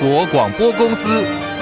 国广播公司。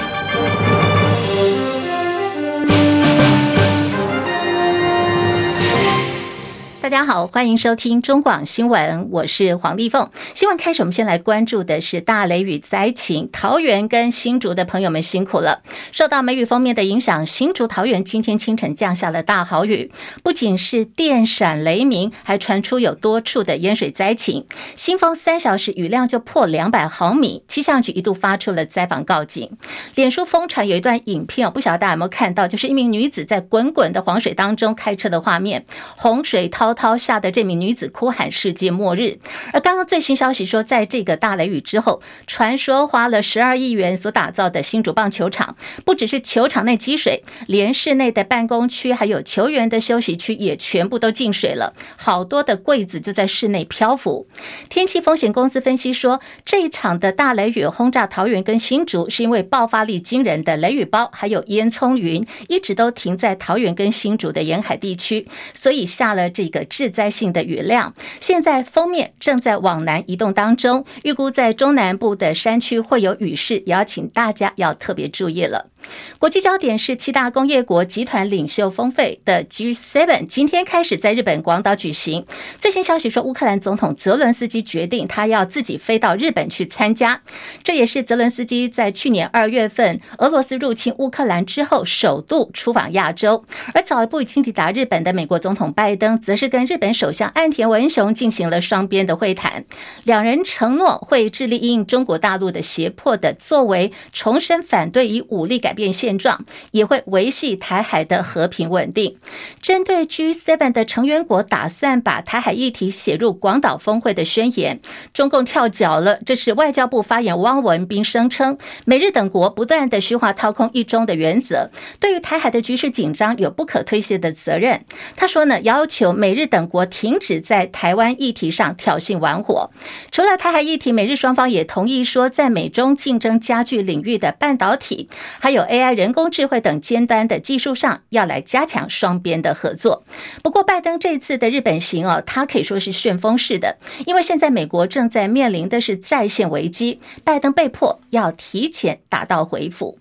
大家好，欢迎收听中广新闻，我是黄丽凤。新闻开始，我们先来关注的是大雷雨灾情。桃园跟新竹的朋友们辛苦了。受到梅雨锋面的影响，新竹桃园今天清晨降下了大豪雨，不仅是电闪雷鸣，还传出有多处的淹水灾情。新丰三小时雨量就破两百毫米，气象局一度发出了灾防告警。脸书疯传有一段影片，不晓得大家有没有看到，就是一名女子在滚滚的黄水当中开车的画面，洪水滔滔吓得这名女子哭喊世界末日。而刚刚最新消息说，在这个大雷雨之后，传说花了十二亿元所打造的新竹棒球场，不只是球场内积水，连室内的办公区还有球员的休息区也全部都进水了，好多的柜子就在室内漂浮。天气风险公司分析说，这一场的大雷雨轰炸桃园跟新竹，是因为爆发力惊人的雷雨包还有烟囱云一直都停在桃园跟新竹的沿海地区，所以下了这个致灾性的雨量，现在封面正在往南移动当中，预估在中南部的山区会有雨势，也要请大家要特别注意了。国际焦点是七大工业国集团领袖峰会的 G7，今天开始在日本广岛举行。最新消息说，乌克兰总统泽伦斯基决定他要自己飞到日本去参加，这也是泽伦斯基在去年二月份俄罗斯入侵乌克兰之后首度出访亚洲。而早一步已经抵达日本的美国总统拜登，则是跟日本首相岸田文雄进行了双边的会谈，两人承诺会致力应中国大陆的胁迫的作为，重申反对以武力改。改变现状，也会维系台海的和平稳定。针对 G7 的成员国打算把台海议题写入广岛峰会的宣言，中共跳脚了。这是外交部发言汪文斌声称，美日等国不断的虚化掏空一中的原则，对于台海的局势紧张有不可推卸的责任。他说呢，要求美日等国停止在台湾议题上挑衅玩火。除了台海议题，美日双方也同意说，在美中竞争加剧领域的半导体，还有 AI、人工智慧等尖端的技术上，要来加强双边的合作。不过，拜登这次的日本行哦，他可以说是旋风式的，因为现在美国正在面临的是在线危机，拜登被迫要提前打道回府。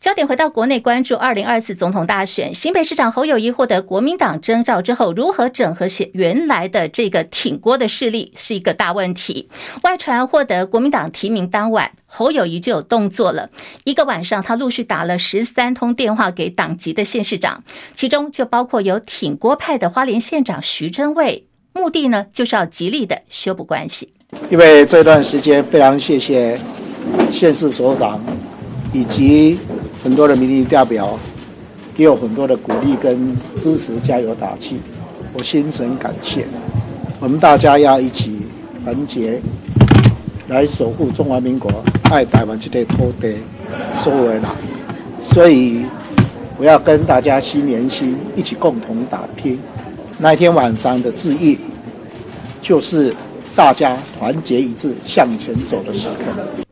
焦点回到国内，关注二零二四总统大选，新北市长侯友谊获得国民党征召之后，如何整合起原来的这个挺郭的势力是一个大问题。外传获得国民党提名当晚，侯友谊就有动作了。一个晚上，他陆续打了十三通电话给党籍的县市长，其中就包括有挺郭派的花莲县长徐榛蔚，目的呢就是要极力的修补关系。因为这段时间非常谢谢县市所长以及。很多的民意代表给我很多的鼓励跟支持，加油打气，我心存感谢。我们大家要一起团结，来守护中华民国，爱台湾这块土地，所有人。所以我要跟大家心连心，一起共同打拼。那天晚上的致意，就是大家团结一致向前走的时刻。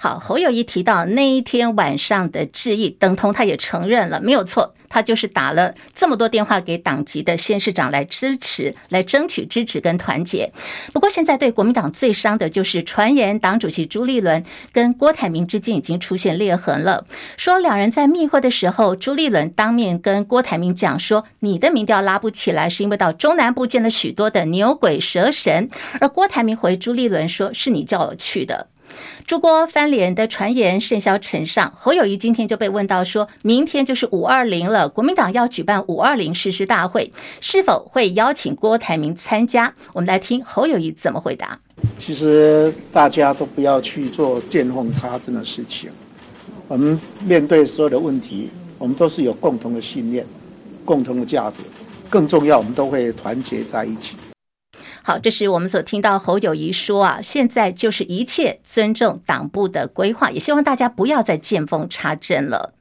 好，侯友宜提到那一天晚上的致意，等同他也承认了，没有错，他就是打了这么多电话给党籍的县市长来支持，来争取支持跟团结。不过现在对国民党最伤的就是传言，党主席朱立伦跟郭台铭之间已经出现裂痕了，说两人在密会的时候，朱立伦当面跟郭台铭讲说，你的民调拉不起来，是因为到中南部见了许多的牛鬼蛇神，而郭台铭回朱立伦说，是你叫我去的。朱郭翻脸的传言甚嚣尘上，侯友谊今天就被问到，说明天就是五二零了，国民党要举办五二零誓师大会，是否会邀请郭台铭参加？我们来听侯友谊怎么回答。其实大家都不要去做见缝插针的事情，我们面对所有的问题，我们都是有共同的信念、共同的价值，更重要，我们都会团结在一起。好，这是我们所听到侯友宜说啊，现在就是一切尊重党部的规划，也希望大家不要再见缝插针了。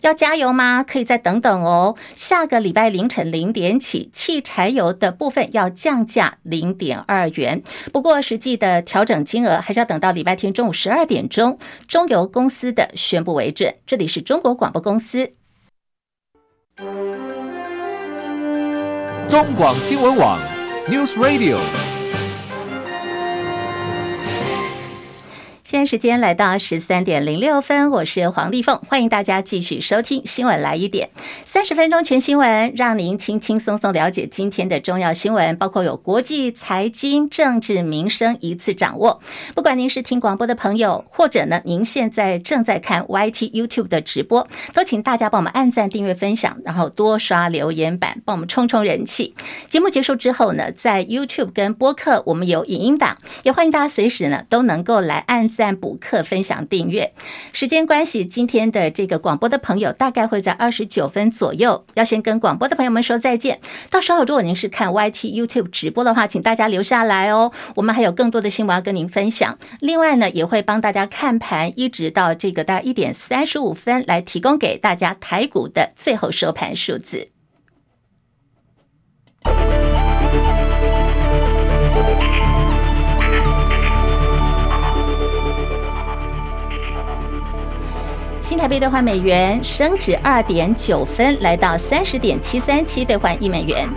要加油吗？可以再等等哦。下个礼拜凌晨零点起，汽柴油的部分要降价零点二元，不过实际的调整金额还是要等到礼拜天中午十二点钟，中油公司的宣布为准。这里是中国广播公司，中广新闻网。News Radio。现在时间来到十三点零六分，我是黄丽凤，欢迎大家继续收听新闻来一点，三十分钟全新闻，让您轻轻松松了解今天的重要新闻，包括有国际、财经、政治、民生一次掌握。不管您是听广播的朋友，或者呢您现在正在看 YT YouTube 的直播，都请大家帮我们按赞、订阅、分享，然后多刷留言板，帮我们冲冲人气。节目结束之后呢，在 YouTube 跟播客我们有影音档，也欢迎大家随时呢都能够来按赞。赞、补课、分享、订阅。时间关系，今天的这个广播的朋友大概会在二十九分左右，要先跟广播的朋友们说再见。到时候，如果您是看 YT YouTube 直播的话，请大家留下来哦。我们还有更多的新闻要跟您分享。另外呢，也会帮大家看盘，一直到这个大概一点三十五分，来提供给大家台股的最后收盘数字。新台币兑换美元升值二点九分，来到三十点七三七兑换一美元。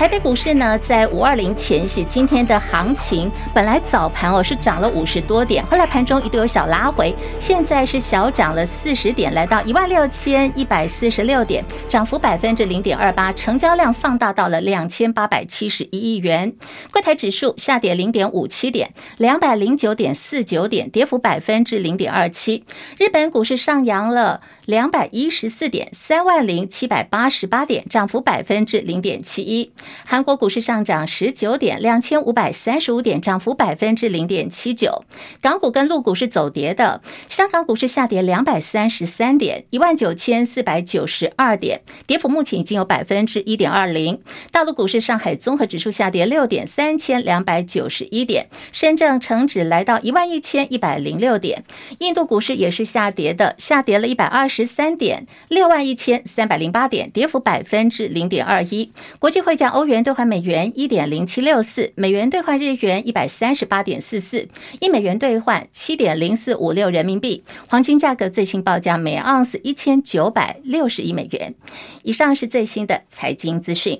台北股市呢，在五二零前夕，今天的行情本来早盘哦是涨了五十多点，后来盘中一度有小拉回，现在是小涨了四十点，来到一万六千一百四十六点，涨幅百分之零点二八，成交量放大到了两千八百七十一亿元。柜台指数下跌零点五七点，两百零九点四九点，跌幅百分之零点二七。日本股市上扬了。两百一十四点，三万零七百八十八点，涨幅百分之零点七一。韩国股市上涨十九点，两千五百三十五点，涨幅百分之零点七九。港股跟陆股是走跌的，香港股市下跌两百三十三点，一万九千四百九十二点，跌幅目前已经有百分之一点二零。大陆股市，上海综合指数下跌六点，三千两百九十一点，深圳成指来到一万一千一百零六点。印度股市也是下跌的，下跌了一百二十。三点六万一千三百零八点，跌幅百分之零点二一。国际汇价，欧欧元兑换美元一点零七六四，美元兑换日元一百三十八点四四，一美元兑换七点零四五六人民币。黄金价格最新报价每盎司一千九百六十一美元。以上是最新的财经资讯。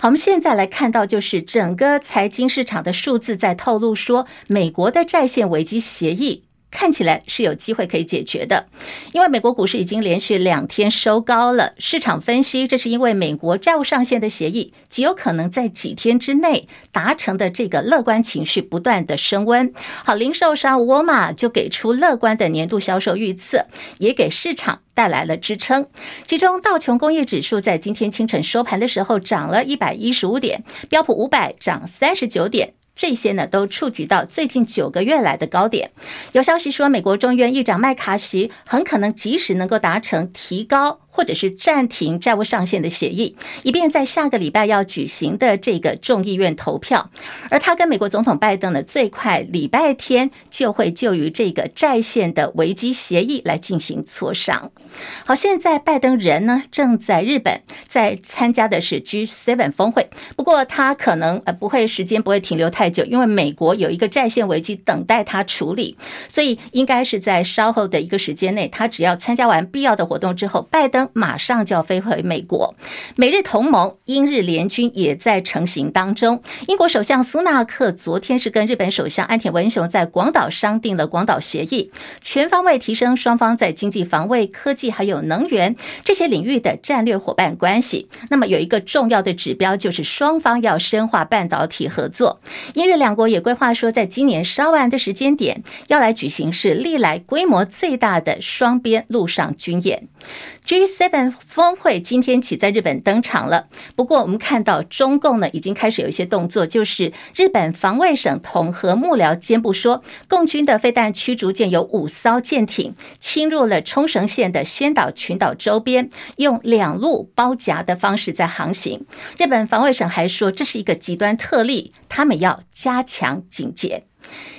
好，我们现在来看到，就是整个财经市场的数字在透露说，美国的债券危机协议。看起来是有机会可以解决的，因为美国股市已经连续两天收高了。市场分析，这是因为美国债务上限的协议极有可能在几天之内达成的这个乐观情绪不断的升温。好，零售商沃尔玛就给出乐观的年度销售预测，也给市场带来了支撑。其中，道琼工业指数在今天清晨收盘的时候涨了一百一十五点，标普五百涨三十九点。这些呢都触及到最近九个月来的高点。有消息说，美国众院议长麦卡锡很可能及时能够达成提高。或者是暂停债务上限的协议，以便在下个礼拜要举行的这个众议院投票。而他跟美国总统拜登呢，最快礼拜天就会就于这个债线的危机协议来进行磋商。好，现在拜登人呢正在日本，在参加的是 G7 峰会。不过他可能呃不会时间不会停留太久，因为美国有一个债线危机等待他处理，所以应该是在稍后的一个时间内，他只要参加完必要的活动之后，拜登。马上就要飞回美国，美日同盟英日联军也在成型当中。英国首相苏纳克昨天是跟日本首相岸田文雄在广岛商定了广岛协议，全方位提升双方在经济、防卫、科技还有能源这些领域的战略伙伴关系。那么有一个重要的指标就是双方要深化半导体合作。英日两国也规划说，在今年稍晚的时间点要来举行是历来规模最大的双边陆上军演。G7 峰会今天起在日本登场了。不过，我们看到中共呢已经开始有一些动作，就是日本防卫省统合幕僚监部说，共军的飞弹驱逐舰有五艘舰艇侵入了冲绳县的仙岛群岛周边，用两路包夹的方式在航行。日本防卫省还说，这是一个极端特例，他们要加强警戒。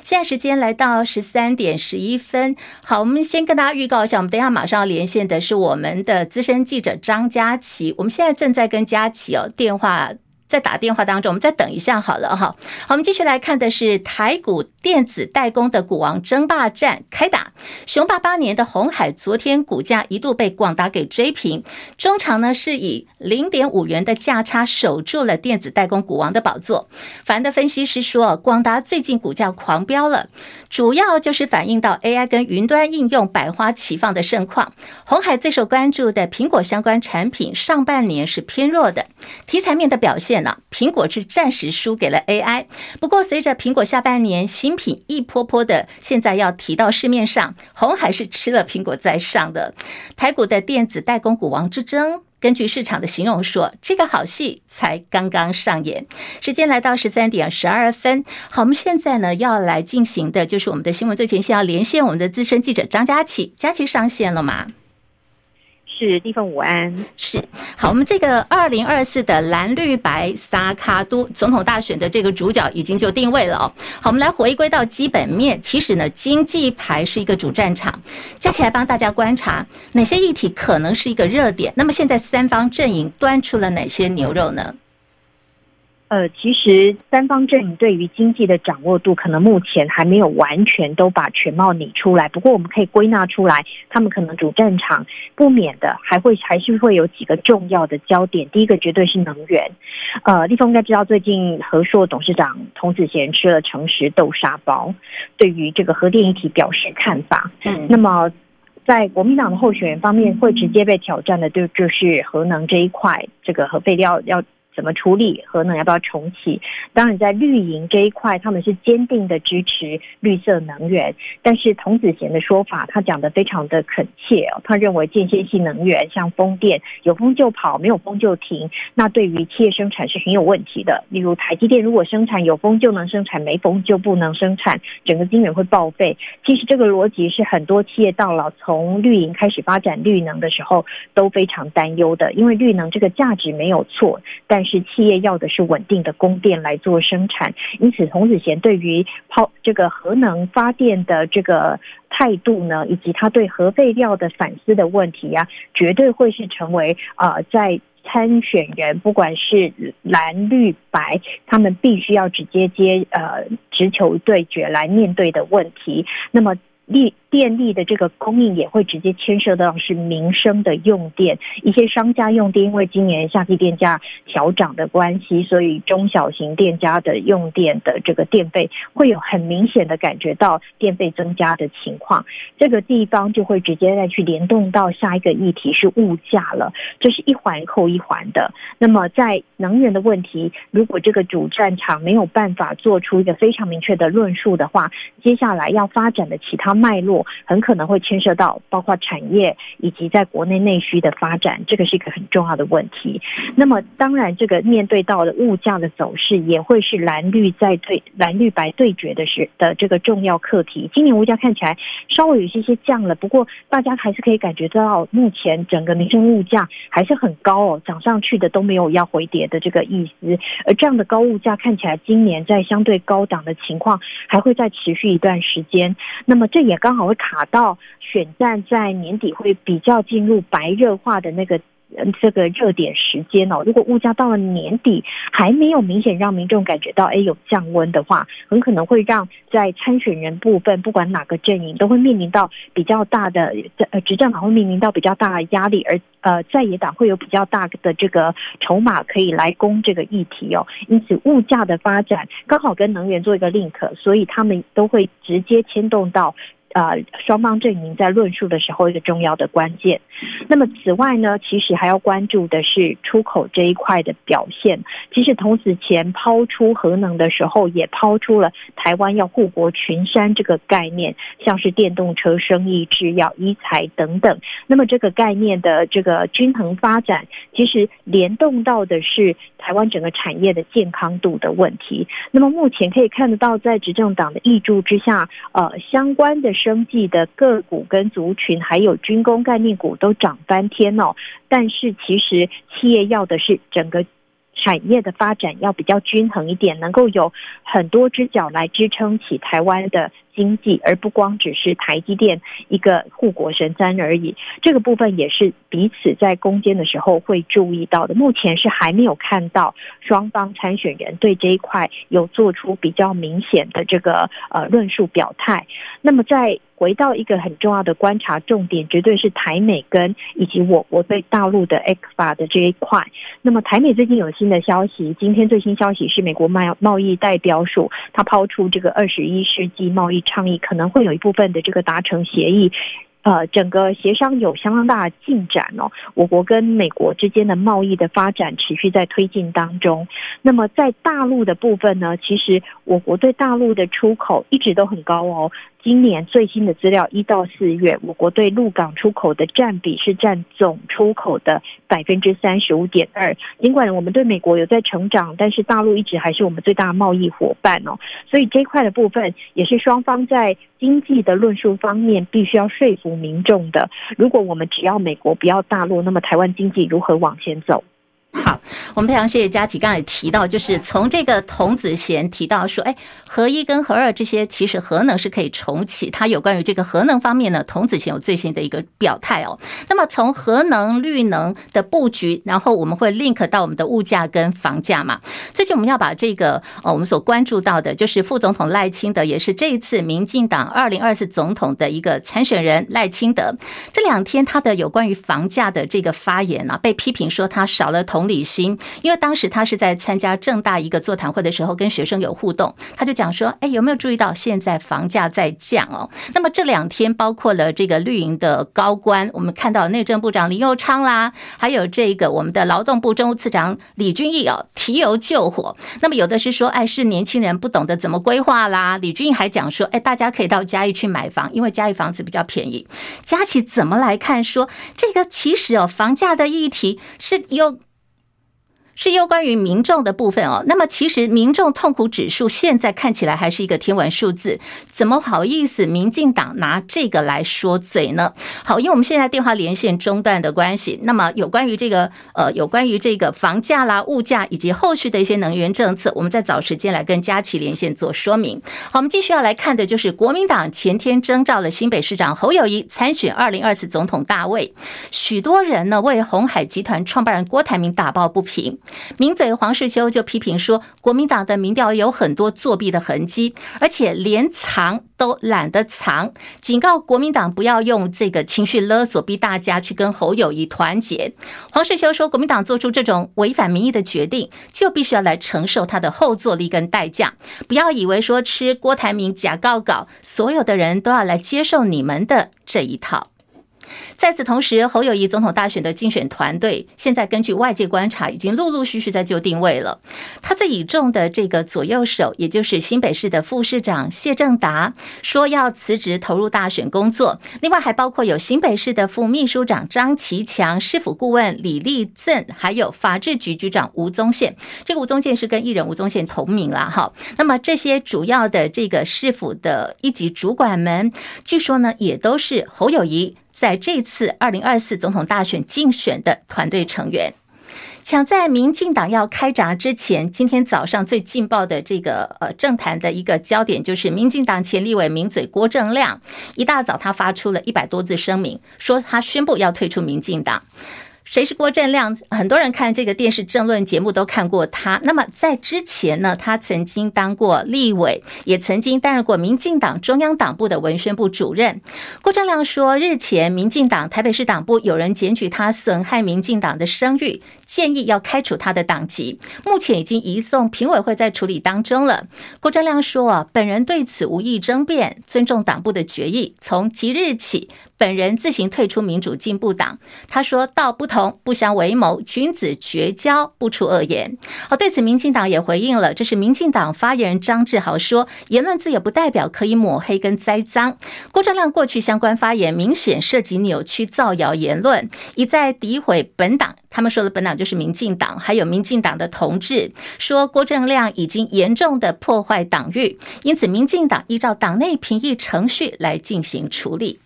现在时间来到十三点十一分，好，我们先跟大家预告一下，我们等一下马上要连线的是我们的资深记者张佳琪，我们现在正在跟佳琪哦电话在打电话当中，我们再等一下好了哈。好，我们继续来看的是台股电子代工的股王争霸战开打，雄霸八年的鸿海昨天股价一度被广达给追平，中场呢是以零点五元的价差守住了电子代工股王的宝座。凡的分析师说，广达最近股价狂飙了，主要就是反映到 AI 跟云端应用百花齐放的盛况。红海最受关注的苹果相关产品上半年是偏弱的，题材面的表现呢，苹果是暂时输给了 AI。不过随着苹果下半年新品一波波的，现在要提到市面上，红海是吃了苹果在上的。台股的电子代工股王之争，根据市场的形容说，这个好戏才刚刚上演。时间来到十三点十二分，好，我们现在呢要来进行的就是我们的新闻最前线，要连线我们的资深记者张佳琪，佳琪上线了吗？是地方午安，是好。我们这个二零二四的蓝绿白萨卡都总统大选的这个主角已经就定位了哦。好，我们来回归到基本面，其实呢，经济牌是一个主战场，接下来帮大家观察哪些议题可能是一个热点。那么现在三方阵营端出了哪些牛肉呢？呃，其实三方阵营对于经济的掌握度，可能目前还没有完全都把全貌拟出来。不过，我们可以归纳出来，他们可能主战场不免的还会还是会有几个重要的焦点。第一个绝对是能源。呃，立峰应该知道，最近和硕董事长童子贤吃了诚实豆沙包，对于这个核电议题表示看法。嗯，那么在国民党的候选人方面，会直接被挑战的，就就是核能这一块，这个核废料要。怎么处理核能？要不要重启？当然，在绿营这一块，他们是坚定的支持绿色能源。但是童子贤的说法，他讲得非常的恳切。他认为间歇性能源像风电，有风就跑，没有风就停。那对于企业生产是很有问题的。例如台积电如果生产有风就能生产，没风就不能生产，整个晶圆会报废。其实这个逻辑是很多企业到老从绿营开始发展绿能的时候都非常担忧的，因为绿能这个价值没有错，但是企业要的是稳定的供电来做生产，因此洪子贤对于抛这个核能发电的这个态度呢，以及他对核废料的反思的问题呀、绝对会是成为啊、呃，在参选人不管是蓝绿白，他们必须要直接接呃直球对决来面对的问题。那么。立电力的这个供应也会直接牵涉到是民生的用电，一些商家用电，因为今年夏季电价调涨的关系，所以中小型店家的用电的这个电费会有很明显的感觉到电费增加的情况。这个地方就会直接再去联动到下一个议题是物价了，这是一环扣一环的。那么在能源的问题，如果这个主战场没有办法做出一个非常明确的论述的话，接下来要发展的其他。脉络很可能会牵涉到包括产业以及在国内内需的发展，这个是一个很重要的问题。那么，当然，这个面对到的物价的走势，也会是蓝绿在对蓝绿白对决的是的这个重要课题。今年物价看起来稍微有一些些降了，不过大家还是可以感觉到，目前整个民生物价还是很高哦，涨上去的都没有要回跌的这个意思。而这样的高物价看起来，今年在相对高档的情况还会再持续一段时间。那么这。也刚好卡到选战在年底会比较进入白热化的那个这个热点时间哦。如果物价到了年底还没有明显让民众感觉到哎有降温的话，很可能会让在参选人部分不管哪个阵营都会面临到比较大的呃执政党会面临到比较大的压力，而呃在野党会有比较大的这个筹码可以来攻这个议题哦。因此物价的发展刚好跟能源做一个 link，所以他们都会直接牵动到。啊，双方阵营在论述的时候，一个重要的关键。那么，此外呢，其实还要关注的是出口这一块的表现。其实，童子前抛出核能的时候，也抛出了台湾要护国群山这个概念，像是电动车、生意、制药、医材等等。那么，这个概念的这个均衡发展，其实联动到的是台湾整个产业的健康度的问题。那么，目前可以看得到，在执政党的挹注之下，呃，相关的。生计的个股跟族群，还有军工概念股都涨翻天哦。但是其实企业要的是整个产业的发展要比较均衡一点，能够有很多只脚来支撑起台湾的经济，而不光只是台积电一个护国神山而已。这个部分也是彼此在攻坚的时候会注意到的。目前是还没有看到双方参选人对这一块有做出比较明显的这个呃论述表态。那么在回到一个很重要的观察重点，绝对是台美跟以及我国对大陆的 ECFA 的这一块。那么台美最近有新的消息，今天最新消息是美国贸贸易代表署，他抛出这个二十一世纪贸易倡议，可能会有一部分的这个达成协议。呃，整个协商有相当大的进展哦。我国跟美国之间的贸易的发展持续在推进当中。那么在大陆的部分呢，其实我国对大陆的出口一直都很高哦。今年最新的资料，一到四月，我国对陆港出口的占比是占总出口的百分之三十五点二。尽管我们对美国有在成长，但是大陆一直还是我们最大的贸易伙伴哦。所以这块的部分，也是双方在经济的论述方面必须要说服民众的。如果我们只要美国不要大陆，那么台湾经济如何往前走？好，我们非常谢谢佳琪。刚才也提到，就是从这个童子贤提到说，哎，核一跟核二这些其实核能是可以重启。它有关于这个核能方面呢，童子贤有最新的一个表态哦。那么从核能、绿能的布局，然后我们会 link 到我们的物价跟房价嘛。最近我们要把这个呃，我们所关注到的，就是副总统赖清德，也是这一次民进党二零二四总统的一个参选人赖清德。这两天他的有关于房价的这个发言啊，被批评说他少了同。同理心，因为当时他是在参加正大一个座谈会的时候，跟学生有互动，他就讲说：“哎，有没有注意到现在房价在降哦？那么这两天，包括了这个绿营的高官，我们看到内政部长林佑昌啦，还有这个我们的劳动部政务次长李俊毅哦，提油救火。那么有的是说，哎，是年轻人不懂得怎么规划啦。李俊毅还讲说，哎，大家可以到嘉义去买房，因为嘉义房子比较便宜。佳琪怎么来看说这个？其实哦，房价的议题是有。是有关于民众的部分哦，那么其实民众痛苦指数现在看起来还是一个天文数字，怎么好意思民进党拿这个来说嘴呢？好，因为我们现在电话连线中断的关系，那么有关于这个呃，有关于这个房价啦、物价以及后续的一些能源政策，我们再找时间来跟佳琪连线做说明。好，我们继续要来看的就是国民党前天征召了新北市长侯友谊参选二零二四总统大位，许多人呢为鸿海集团创办人郭台铭打抱不平。名嘴黄世修就批评说，国民党的民调有很多作弊的痕迹，而且连藏都懒得藏，警告国民党不要用这个情绪勒索逼大家去跟侯友谊团结。黄世修说，国民党做出这种违反民意的决定，就必须要来承受他的后坐力跟代价。不要以为说吃郭台铭假告稿，所有的人都要来接受你们的这一套。在此同时，侯友谊总统大选的竞选团队现在根据外界观察，已经陆陆续续在就定位了。他最倚重的这个左右手，也就是新北市的副市长谢政达，说要辞职投入大选工作。另外还包括有新北市的副秘书长张其强、市府顾问李立正，还有法制局局长吴宗宪。这个吴宗宪是跟艺人吴宗宪同名了哈。那么这些主要的这个市府的一级主管们，据说呢也都是侯友谊。在这次二零二四总统大选竞选的团队成员，抢在民进党要开闸之前，今天早上最劲爆的这个呃政坛的一个焦点，就是民进党前立委名嘴郭正亮，一大早他发出了一百多字声明，说他宣布要退出民进党。谁是郭正亮？很多人看这个电视政论节目都看过他。那么在之前呢，他曾经当过立委，也曾经担任过民进党中央党部的文宣部主任。郭正亮说，日前民进党台北市党部有人检举他损害民进党的声誉，建议要开除他的党籍。目前已经移送评委会在处理当中了。郭正亮说啊，本人对此无意争辩，尊重党部的决议。从即日起，本人自行退出民主进步党。他说道不同不相为谋，君子绝交，不出恶言。好，对此民进党也回应了，这是民进党发言人张志豪说，言论自由不代表可以抹黑跟栽赃。郭正亮过去相关发言明显涉及扭曲造谣言论，一再诋毁本党。他们说的本党就是民进党，还有民进党的同志，说郭正亮已经严重的破坏党誉，因此民进党依照党内评议程序来进行处理。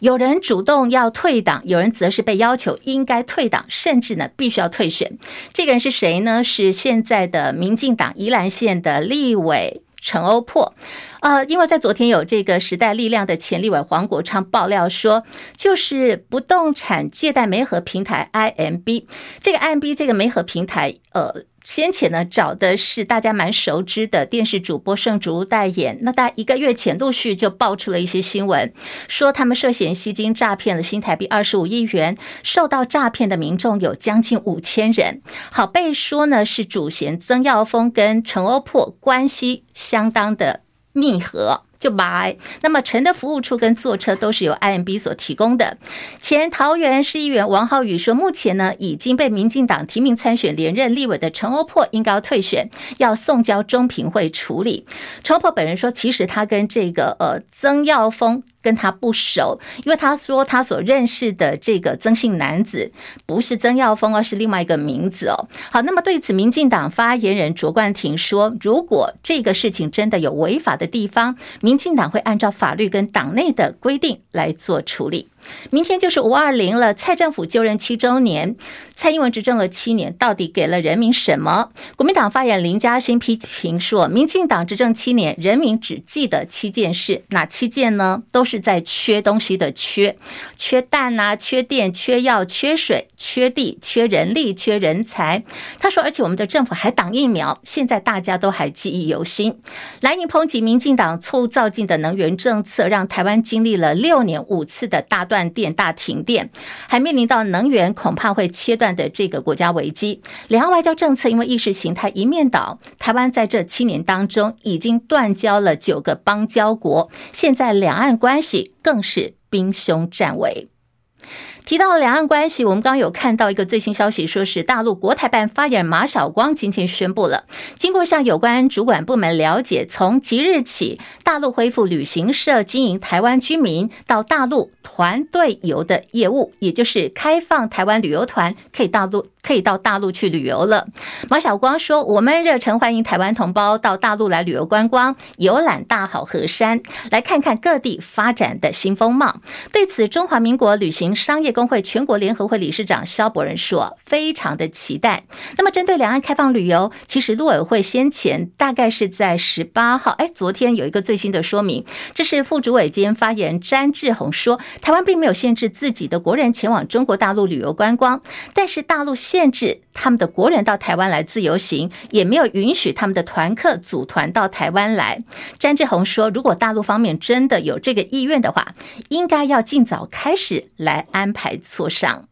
有人主动要退党，有人则是被要求应该退党，甚至呢必须要退选。这个人是谁呢？是现在的民进党宜兰县的立委陈欧珀。呃，因为在昨天有这个时代力量的前立委黄国昌爆料说，就是不动产借贷媒合平台 IMB，这个 IMB 这个媒合平台，呃。先前呢，找的是大家蛮熟知的电视主播盛竹代言。那大一个月前陆续就爆出了一些新闻，说他们涉嫌吸金诈骗了新台币二十五亿元，受到诈骗的民众有将近五千人。好，被说呢是主嫌曾耀峰跟陈欧珀关系相当的密合。就买，那么陈的服务处跟坐车都是由 IMB 所提供的。前桃园市议员王浩宇说，目前呢已经被民进党提名参选连任立委的陈欧珀应该要退选，要送交中评会处理。陈欧珀本人说，其实他跟这个呃曾耀峰。跟他不熟，因为他说他所认识的这个曾姓男子不是曾耀峰，而是另外一个名字哦。好，那么对此，民进党发言人卓冠廷说，如果这个事情真的有违法的地方，民进党会按照法律跟党内的规定来做处理。明天就是五二零了，蔡政府就任七周年，蔡英文执政了七年，到底给了人民什么？国民党发言林嘉欣批评说，民进党执政七年，人民只记得七件事，哪七件呢？都是在缺东西的缺，缺蛋呐，缺电，缺药，缺水，缺地，缺人力，缺人才。他说，而且我们的政府还挡疫苗，现在大家都还记忆犹新。蓝营抨击民进党错误造进的能源政策，让台湾经历了六年五次的大断。电、大停电，还面临到能源恐怕会切断的这个国家危机。两岸外交政策因为意识形态一面倒，台湾在这七年当中已经断交了九个邦交国，现在两岸关系更是兵凶战危。提到两岸关系，我们刚刚有看到一个最新消息，说是大陆国台办发言人马晓光今天宣布了，经过向有关主管部门了解，从即日起，大陆恢复旅行社经营台湾居民到大陆团队游的业务，也就是开放台湾旅游团可以大陆。可以到大陆去旅游了。马晓光说：“我们热诚欢迎台湾同胞到大陆来旅游观光，游览大好河山，来看看各地发展的新风貌。”对此，中华民国旅行商业工会全国联合会理事长萧伯仁说：“非常的期待。”那么，针对两岸开放旅游，其实陆委会先前大概是在十八号，哎，昨天有一个最新的说明，这是副主委兼发言詹志宏说：“台湾并没有限制自己的国人前往中国大陆旅游观光，但是大陆现限制他们的国人到台湾来自由行，也没有允许他们的团客组团到台湾来。詹志宏说，如果大陆方面真的有这个意愿的话，应该要尽早开始来安排磋商。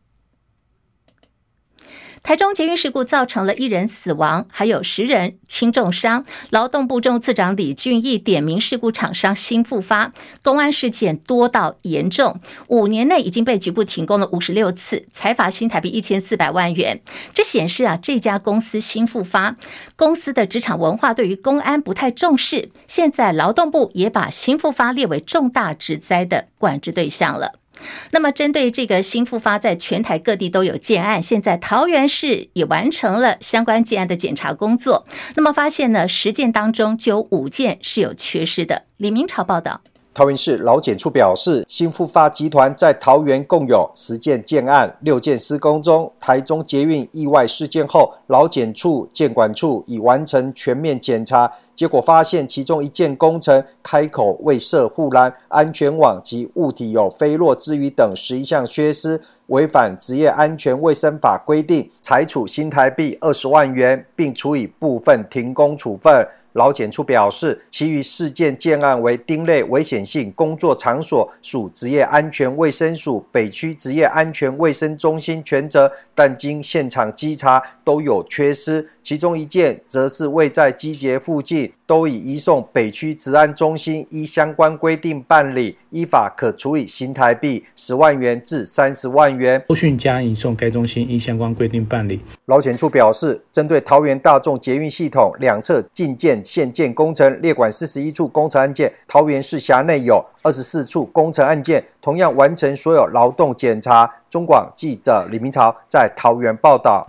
台中捷运事故造成了一人死亡，还有十人轻重伤。劳动部中次长李俊义点名事故厂商新复发，公安事件多到严重，五年内已经被局部停工了五十六次，裁罚新台币一千四百万元。这显示啊，这家公司新复发公司的职场文化对于公安不太重视。现在劳动部也把新复发列为重大职灾的管制对象了。那么，针对这个新复发，在全台各地都有建案，现在桃园市也完成了相关建案的检查工作。那么发现呢，十件当中就有五件是有缺失的。李明朝报道。桃园市劳检处表示，新富发集团在桃园共有十件建案，六件施工中。台中捷运意外事件后，劳检处建管处已完成全面检查，结果发现其中一件工程开口未设护栏、安全网及物体有飞落之余等十一项缺失，违反职业安全卫生法规定，裁处新台币二十万元，并处以部分停工处分。劳检处表示，其余事件建案为丁类危险性工作场所，属职业安全卫生署北区职业安全卫生中心全责，但经现场稽查都有缺失。其中一件则是未在机捷附近，都已移送北区治安中心依相关规定办理，依法可处以新台币十万元至三十万元。后续将移送该中心依相关规定办理。劳检处表示，针对桃园大众捷运系统两侧进建现建工程列管四十一处工程案件，桃园市辖内有二十四处工程案件，同样完成所有劳动检查。中广记者李明朝在桃园报道。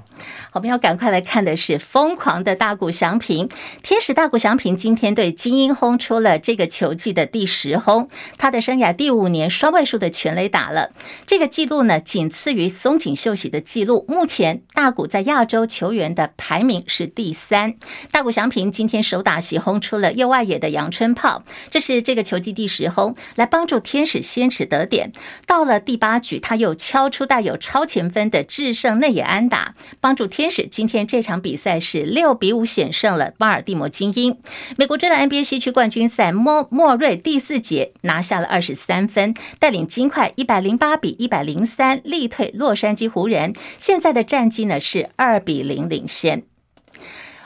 我们要赶快来看的是疯狂的大谷翔平，天使大谷翔平今天对金莺轰出了这个球季的第十轰，他的生涯第五年双位数的全垒打了，这个记录呢仅次于松井秀喜的记录。目前大谷在亚洲球员的排名是第三。大谷翔平今天首打席轰出了右外野的阳春炮，这是这个球季第十轰，来帮助天使先驰得点。到了第八局，他又敲出带有超前分的制胜内野安打，帮助天。使今天这场比赛是六比五险胜了巴尔的摩精英。美国职篮 NBA 西区冠军赛，莫莫瑞第四节拿下了二十三分，带领金块一百零八比一百零三力退洛杉矶湖人。现在的战绩呢是二比零领先。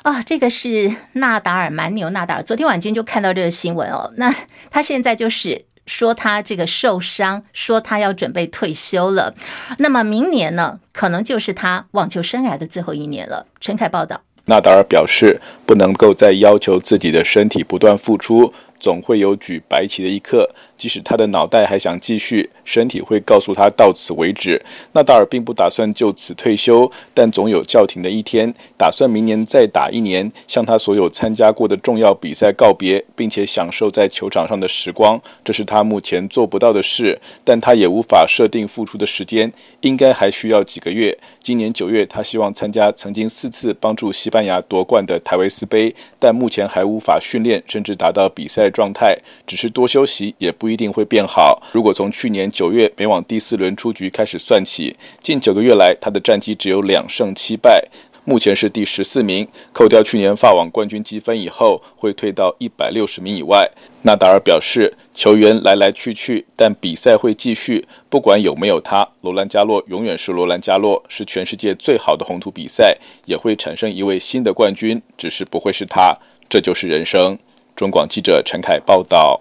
啊，这个是纳达尔蛮牛纳达尔，昨天晚间就看到这个新闻哦。那他现在就是。说他这个受伤，说他要准备退休了。那么明年呢，可能就是他网球生涯的最后一年了。陈凯报道，纳达尔表示，不能够再要求自己的身体不断付出。总会有举白旗的一刻，即使他的脑袋还想继续，身体会告诉他到此为止。纳达尔并不打算就此退休，但总有叫停的一天，打算明年再打一年，向他所有参加过的重要比赛告别，并且享受在球场上的时光。这是他目前做不到的事，但他也无法设定复出的时间，应该还需要几个月。今年九月，他希望参加曾经四次帮助西班牙夺冠的台维斯杯，但目前还无法训练，甚至达到比赛。状态只是多休息也不一定会变好。如果从去年九月美网第四轮出局开始算起，近九个月来他的战绩只有两胜七败，目前是第十四名。扣掉去年法网冠军积分以后，会退到一百六十名以外。纳达尔表示，球员来来去去，但比赛会继续，不管有没有他，罗兰加洛永远是罗兰加洛，是全世界最好的红土比赛，也会产生一位新的冠军，只是不会是他。这就是人生。中广记者陈凯报道。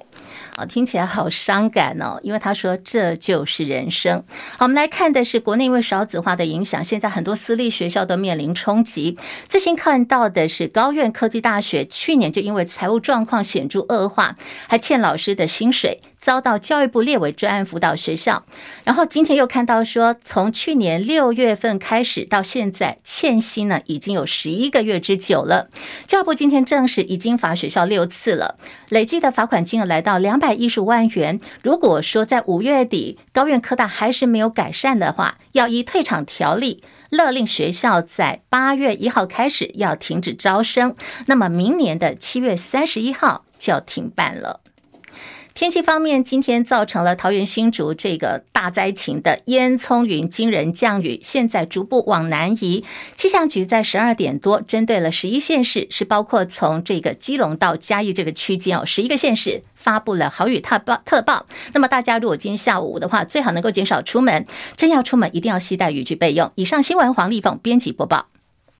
听起来好伤感哦，因为他说这就是人生。好，我们来看的是国内因为少子化的影响，现在很多私立学校都面临冲击。最新看到的是高院科技大学，去年就因为财务状况显著恶化，还欠老师的薪水。遭到教育部列为专案辅导学校，然后今天又看到说，从去年六月份开始到现在欠薪呢，已经有十一个月之久了。教育部今天证实已经罚学校六次了，累计的罚款金额来到两百一十万元。如果说在五月底高院科大还是没有改善的话，要依退场条例勒令学校在八月一号开始要停止招生，那么明年的七月三十一号就要停办了。天气方面，今天造成了桃园新竹这个大灾情的烟囱云惊人降雨，现在逐步往南移。气象局在十二点多，针对了十一县市，是包括从这个基隆到嘉义这个区间哦，十一个县市发布了豪雨特报特报。那么大家如果今天下午的话，最好能够减少出门，真要出门一定要携带雨具备用。以上新闻，黄丽凤编辑播报。